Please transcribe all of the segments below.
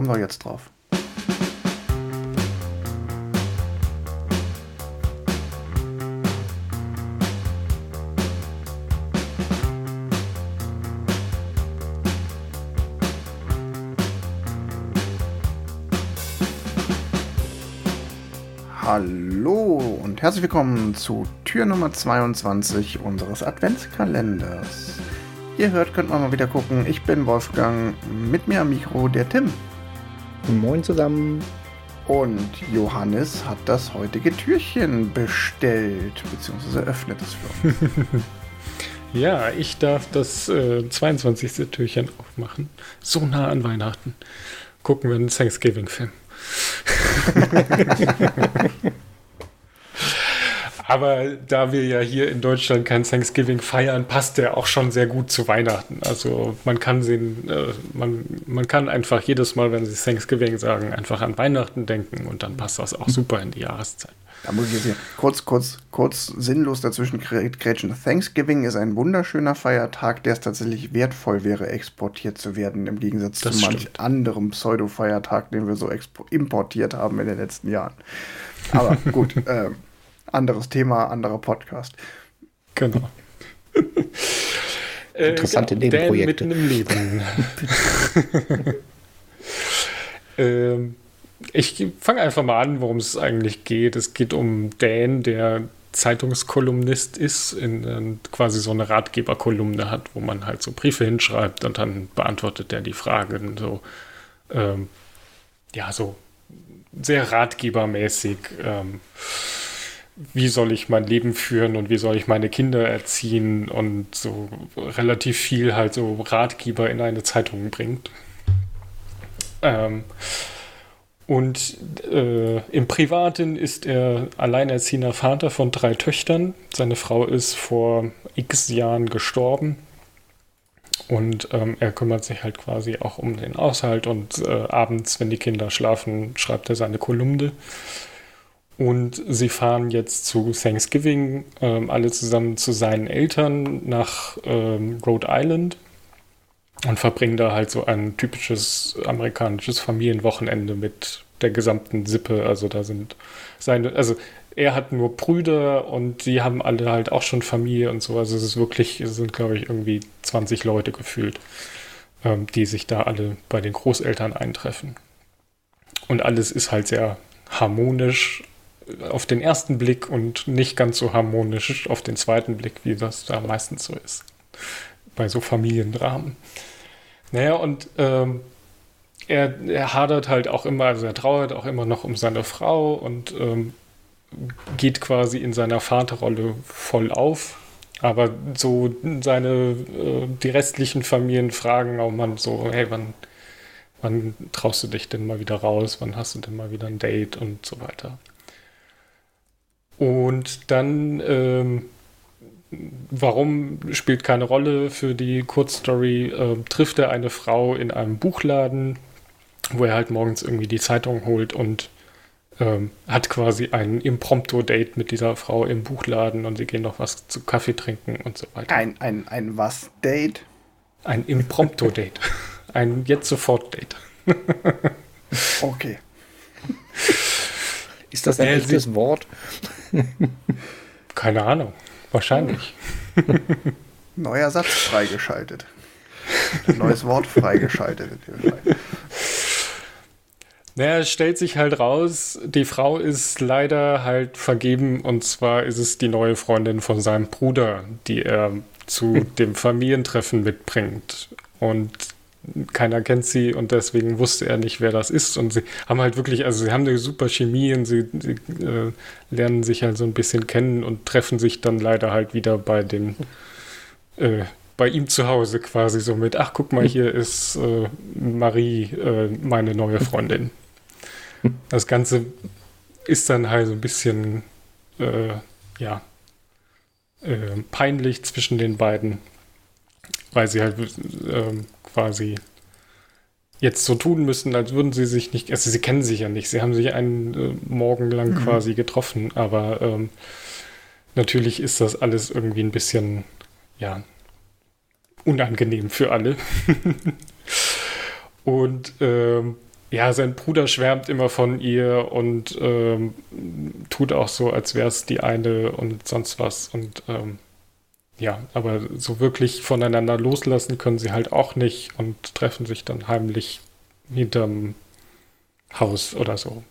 Kommen wir jetzt drauf. Hallo und herzlich willkommen zu Tür Nummer 22 unseres Adventskalenders. Ihr hört, könnt man mal wieder gucken. Ich bin Wolfgang, mit mir am Mikro der Tim. Moin zusammen. Und Johannes hat das heutige Türchen bestellt, beziehungsweise öffnet es für uns. ja, ich darf das äh, 22. Türchen aufmachen. So nah an Weihnachten. Gucken wir einen Thanksgiving-Film. Aber da wir ja hier in Deutschland kein Thanksgiving feiern, passt der auch schon sehr gut zu Weihnachten. Also man kann sehen, äh, man, man kann einfach jedes Mal, wenn sie Thanksgiving sagen, einfach an Weihnachten denken und dann passt das auch super in die Jahreszeit. Da muss ich jetzt hier kurz, kurz, kurz sinnlos dazwischen grätschen. Thanksgiving ist ein wunderschöner Feiertag, der es tatsächlich wertvoll wäre, exportiert zu werden, im Gegensatz das zu manch anderem Pseudo-Feiertag, den wir so importiert haben in den letzten Jahren. Aber gut, äh, anderes Thema, anderer Podcast. Genau. Interessante äh, genau, Nebenprojekte. mitten im Leben. ähm, ich fange einfach mal an, worum es eigentlich geht. Es geht um Dan, der Zeitungskolumnist ist, in, in quasi so eine Ratgeberkolumne hat, wo man halt so Briefe hinschreibt und dann beantwortet er die Fragen so, ähm, ja, so sehr ratgebermäßig. Ähm, wie soll ich mein Leben führen und wie soll ich meine Kinder erziehen und so relativ viel halt so Ratgeber in eine Zeitung bringt. Ähm, und äh, im Privaten ist er alleinerziehender Vater von drei Töchtern. Seine Frau ist vor x Jahren gestorben. Und ähm, er kümmert sich halt quasi auch um den Aushalt und äh, abends, wenn die Kinder schlafen, schreibt er seine Kolumne. Und sie fahren jetzt zu Thanksgiving ähm, alle zusammen zu seinen Eltern nach ähm, Rhode Island und verbringen da halt so ein typisches amerikanisches Familienwochenende mit der gesamten Sippe. Also da sind seine, also er hat nur Brüder und die haben alle halt auch schon Familie und so. Also es ist wirklich, es sind glaube ich irgendwie 20 Leute gefühlt, ähm, die sich da alle bei den Großeltern eintreffen. Und alles ist halt sehr harmonisch auf den ersten Blick und nicht ganz so harmonisch auf den zweiten Blick, wie das da meistens so ist. Bei so Familiendramen. Naja, und ähm, er, er, hadert halt auch immer, also er trauert auch immer noch um seine Frau und ähm, geht quasi in seiner Vaterrolle voll auf. Aber so seine, äh, die restlichen Familien fragen auch mal so, hey, wann, wann traust du dich denn mal wieder raus? Wann hast du denn mal wieder ein Date und so weiter? Und dann, ähm, warum spielt keine Rolle für die Kurzstory, äh, trifft er eine Frau in einem Buchladen, wo er halt morgens irgendwie die Zeitung holt und ähm, hat quasi ein Impromptu-Date mit dieser Frau im Buchladen und sie gehen noch was zu Kaffee trinken und so weiter. Ein, ein, ein was Date? Ein Impromptu-Date. ein Jetzt-Sofort-Date. okay. Ist das ein äh, echtes Wort? Keine Ahnung. Wahrscheinlich. Neuer Satz freigeschaltet. Neues Wort freigeschaltet. Naja, es stellt sich halt raus, die Frau ist leider halt vergeben und zwar ist es die neue Freundin von seinem Bruder, die er zu dem Familientreffen mitbringt. Und keiner kennt sie und deswegen wusste er nicht, wer das ist. Und sie haben halt wirklich, also sie haben eine super Chemie und sie, sie äh, lernen sich halt so ein bisschen kennen und treffen sich dann leider halt wieder bei den, äh, bei ihm zu Hause quasi so mit, ach guck mal, hier ist äh, Marie, äh, meine neue Freundin. Das Ganze ist dann halt so ein bisschen, äh, ja, äh, peinlich zwischen den beiden weil sie halt ähm, quasi jetzt so tun müssen, als würden sie sich nicht, also sie kennen sich ja nicht, sie haben sich einen äh, Morgen lang mhm. quasi getroffen, aber ähm, natürlich ist das alles irgendwie ein bisschen, ja, unangenehm für alle. Und ähm, ja, sein Bruder schwärmt immer von ihr und ähm, tut auch so, als wäre es die eine und sonst was. Und ähm, ja, aber so wirklich voneinander loslassen können sie halt auch nicht und treffen sich dann heimlich hinterm Haus oder so,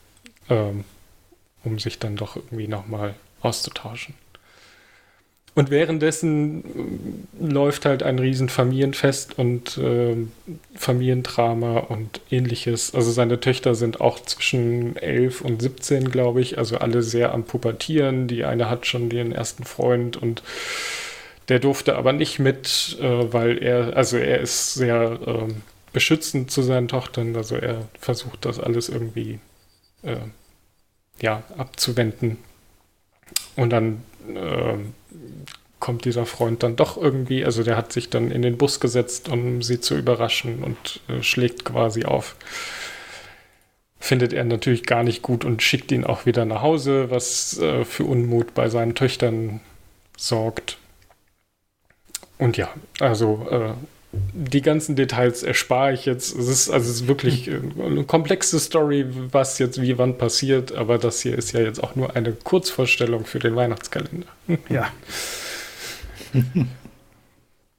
ähm, um sich dann doch irgendwie nochmal auszutauschen. Und währenddessen äh, läuft halt ein riesen Familienfest und äh, Familiendrama und ähnliches. Also seine Töchter sind auch zwischen 11 und 17, glaube ich. Also alle sehr am Pubertieren. Die eine hat schon ihren ersten Freund und der durfte aber nicht mit, äh, weil er, also er ist sehr äh, beschützend zu seinen Tochtern. Also er versucht das alles irgendwie äh, ja, abzuwenden. Und dann äh, kommt dieser Freund dann doch irgendwie, also der hat sich dann in den Bus gesetzt, um sie zu überraschen und äh, schlägt quasi auf. Findet er natürlich gar nicht gut und schickt ihn auch wieder nach Hause, was äh, für Unmut bei seinen Töchtern sorgt. Und ja, also äh, die ganzen Details erspare ich jetzt. Es ist, also es ist wirklich hm. äh, eine komplexe Story, was jetzt wie wann passiert, aber das hier ist ja jetzt auch nur eine Kurzvorstellung für den Weihnachtskalender. Ja.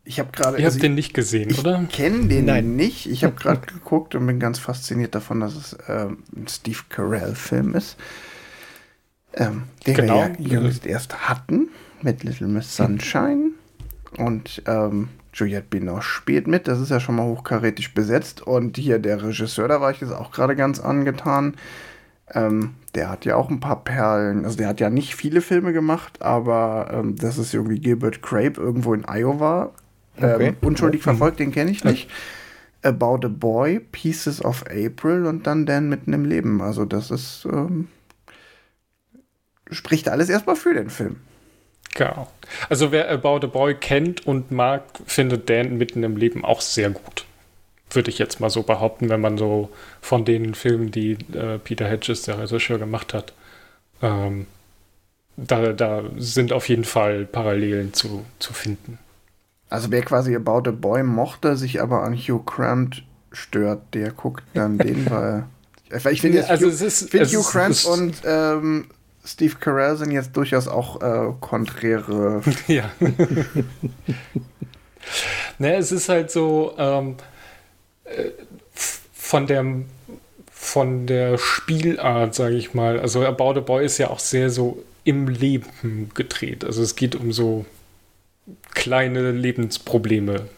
Ich habe gerade. Ihr also habt den nicht gesehen, oder? Ich kenne den Nein. nicht. Ich habe gerade geguckt und bin ganz fasziniert davon, dass es ähm, ein Steve Carell-Film ist. Ähm, den genau. wir ja jüngst erst hatten mit Little Miss Sunshine. Und ähm, Juliette Binoche spielt mit. Das ist ja schon mal hochkarätisch besetzt. Und hier der Regisseur, da war ich jetzt auch gerade ganz angetan. Ähm, der hat ja auch ein paar Perlen. Also der hat ja nicht viele Filme gemacht, aber ähm, das ist irgendwie Gilbert Crape irgendwo in Iowa. Ähm, okay. unschuldig verfolgt, den kenne ich nicht. About a Boy, Pieces of April und dann Dan mitten im Leben. Also das ist ähm, spricht alles erstmal für den Film. Genau. Also wer About a Boy kennt und mag, findet Dan mitten im Leben auch sehr gut. Würde ich jetzt mal so behaupten, wenn man so von den Filmen, die äh, Peter Hedges, der Regisseur, gemacht hat, ähm, da, da sind auf jeden Fall Parallelen zu, zu finden. Also wer quasi About a Boy mochte, sich aber an Hugh Grant stört, der guckt dann den, weil ich finde also Hugh, find Hugh Grant und ähm, Steve Carell sind jetzt durchaus auch äh, konträre. Ja. ne, es ist halt so ähm, äh, von der von der Spielart, sage ich mal. Also About a Boy ist ja auch sehr so im Leben gedreht. Also es geht um so kleine Lebensprobleme.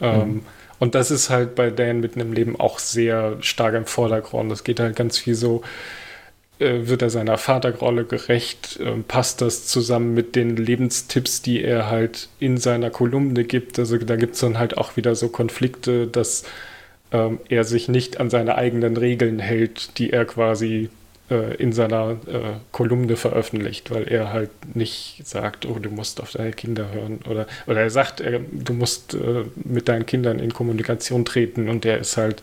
Ähm, mhm. und das ist halt bei Dan mitten im Leben auch sehr stark im Vordergrund. Es geht halt ganz viel so wird er seiner Vaterrolle gerecht? Äh, passt das zusammen mit den Lebenstipps, die er halt in seiner Kolumne gibt? Also da gibt es dann halt auch wieder so Konflikte, dass ähm, er sich nicht an seine eigenen Regeln hält, die er quasi äh, in seiner äh, Kolumne veröffentlicht, weil er halt nicht sagt, oh, du musst auf deine Kinder hören. Oder, oder er sagt, er, du musst äh, mit deinen Kindern in Kommunikation treten und er ist halt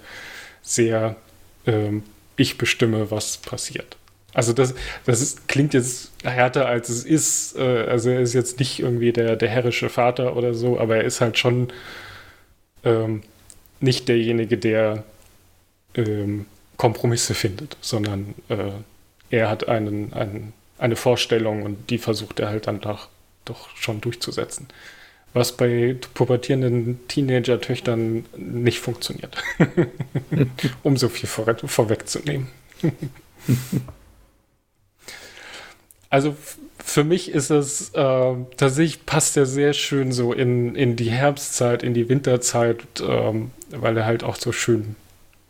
sehr, ähm, ich bestimme, was passiert. Also das, das ist, klingt jetzt härter, als es ist. Äh, also er ist jetzt nicht irgendwie der, der herrische Vater oder so, aber er ist halt schon ähm, nicht derjenige, der ähm, Kompromisse findet, sondern äh, er hat einen, einen, eine Vorstellung und die versucht er halt dann doch, doch schon durchzusetzen. Was bei pubertierenden Teenager-Töchtern nicht funktioniert. um so viel vor, vorwegzunehmen. Also für mich ist es äh, tatsächlich passt er sehr schön so in, in die Herbstzeit, in die Winterzeit, ähm, weil er halt auch so schön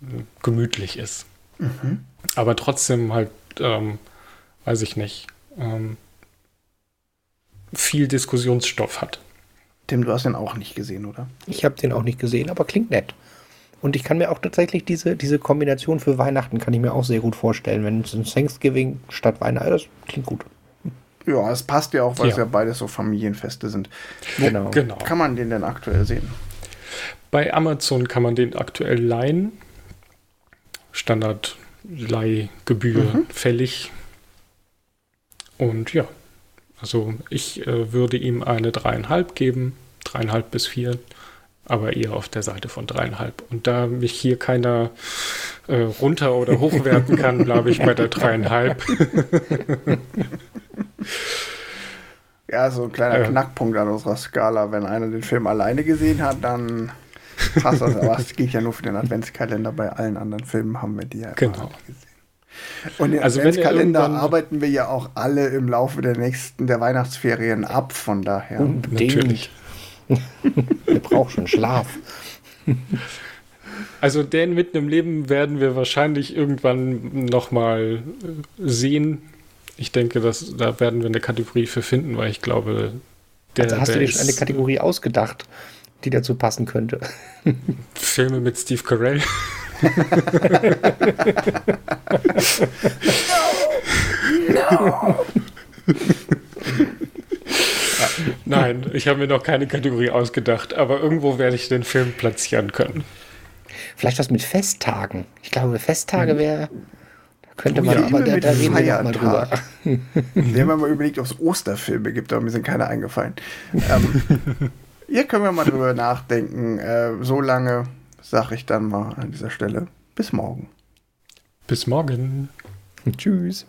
äh, gemütlich ist. Mhm. Aber trotzdem halt, ähm, weiß ich nicht, ähm, viel Diskussionsstoff hat. Tim, du hast den auch nicht gesehen, oder? Ich habe den auch nicht gesehen, aber klingt nett. Und ich kann mir auch tatsächlich diese, diese Kombination für Weihnachten kann ich mir auch sehr gut vorstellen. Wenn es ein Thanksgiving statt Weihnachten, das klingt gut. Ja, es passt ja auch, weil ja. es ja beides so Familienfeste sind. Genau. genau. Kann man den denn aktuell sehen? Bei Amazon kann man den aktuell leihen. Standard Leihgebühr mhm. fällig. Und ja, also ich äh, würde ihm eine dreieinhalb geben, dreieinhalb bis vier. Aber eher auf der Seite von dreieinhalb. Und da mich hier keiner äh, runter- oder hochwerten kann, bleibe ich bei der dreieinhalb. ja, so ein kleiner ja. Knackpunkt an unserer Skala. Wenn einer den Film alleine gesehen hat, dann passt das. Aber es geht ja nur für den Adventskalender. Bei allen anderen Filmen haben wir die ja genau. gesehen. Und den also Adventskalender arbeiten wir ja auch alle im Laufe der nächsten, der Weihnachtsferien ab, von daher. Unbedingt. Natürlich. Wir brauchen schon Schlaf. Also den mitten im Leben werden wir wahrscheinlich irgendwann nochmal äh, sehen. Ich denke, dass, da werden wir eine Kategorie für finden, weil ich glaube, der, also hast der du dir schon eine Kategorie ausgedacht, die dazu passen könnte? Filme mit Steve Carell. no! No! Nein, ich habe mir noch keine Kategorie ausgedacht, aber irgendwo werde ich den Film platzieren können. Vielleicht was mit Festtagen. Ich glaube, Festtage wäre. Da könnte man, aber da, da reden wir mal drüber. wir haben mal überlegt, ob es Osterfilme gibt, aber mir sind keine eingefallen. ähm, hier können wir mal drüber nachdenken. Äh, so lange sage ich dann mal an dieser Stelle. Bis morgen. Bis morgen. Tschüss.